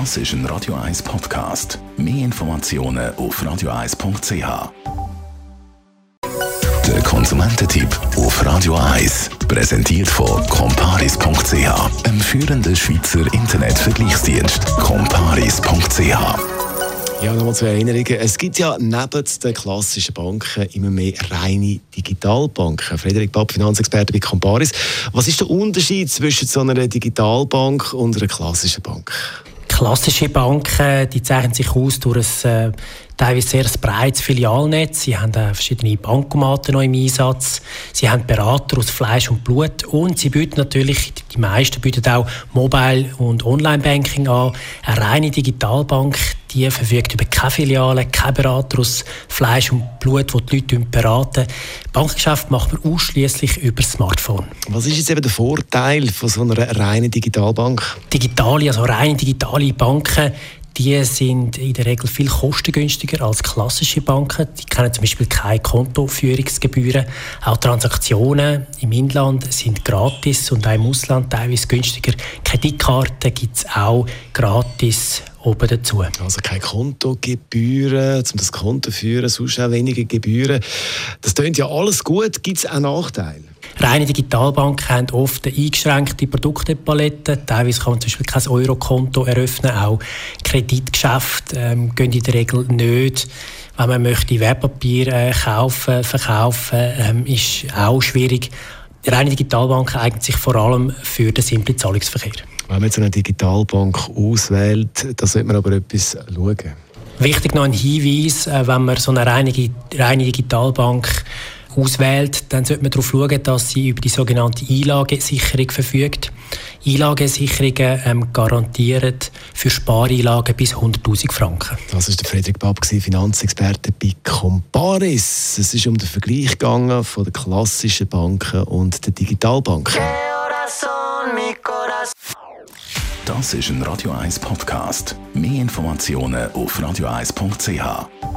Das ist ein Radio 1 Podcast. Mehr Informationen auf radio1.ch. Der Konsumententipp auf Radio 1 präsentiert von comparis.ch, einem führenden Schweizer Internetvergleichsdienst. comparis.ch ja, nochmal zur Erinnerung. Es gibt ja neben den klassischen Banken immer mehr reine Digitalbanken. Frederik Papp, Finanzexperte bei Comparis. Was ist der Unterschied zwischen so einer Digitalbank und einer klassischen Bank? Klassische Banken die zeichnen sich aus durch ein äh, teilweise sehr breites Filialnetz. Sie haben äh, verschiedene Bankomaten noch im Einsatz. Sie haben Berater aus Fleisch und Blut und sie bieten natürlich, die meisten bieten auch Mobile- und Online-Banking an. Eine reine Digitalbank, die verfügt über keine Filiale, keine Berater aus Fleisch und Blut, die die Leute beraten. Bankgeschäft macht man ausschließlich über das Smartphone. Was ist jetzt eben der Vorteil von so einer reinen Digitalbank? Digitale, also reine digitale Banken, die sind in der Regel viel kostengünstiger als klassische Banken. Die kennen zum Beispiel keine Kontoführungsgebühren. Auch Transaktionen im Inland sind gratis und auch im Ausland teilweise günstiger. Kreditkarten gibt es auch gratis oben dazu. Also keine Kontogebühren, um das Konto zu führen, sonst auch weniger Gebühren. Das klingt ja alles gut. Gibt es auch Nachteile? Reine Digitalbanken haben oft eine eingeschränkte Produktepalette. Teilweise kann man zum Beispiel kein Eurokonto eröffnen. Auch Kreditgeschäfte ähm, gehen in der Regel nicht. Wenn man möchte Wertpapier äh, kaufen, verkaufen, ähm, ist auch schwierig. Reine Digitalbanken eignen sich vor allem für den simplen Zahlungsverkehr. Wenn man jetzt eine Digitalbank auswählt, da sollte man aber etwas schauen. Wichtig noch ein Hinweis, äh, wenn man so eine reine, reine Digitalbank auswählt, dann sollte man darauf schauen, dass sie über die sogenannte Einlagesicherung verfügt. Einlagesicherungen ähm, garantieren für Spareinlagen bis 100.000 Franken. Das ist der Frederik Babb, Finanzexperte bei Comparis. Es ist um den Vergleich gegangen von den klassischen Banken und den Digitalbanken. Das ist ein Radio 1 Podcast. Mehr Informationen auf radio1.ch.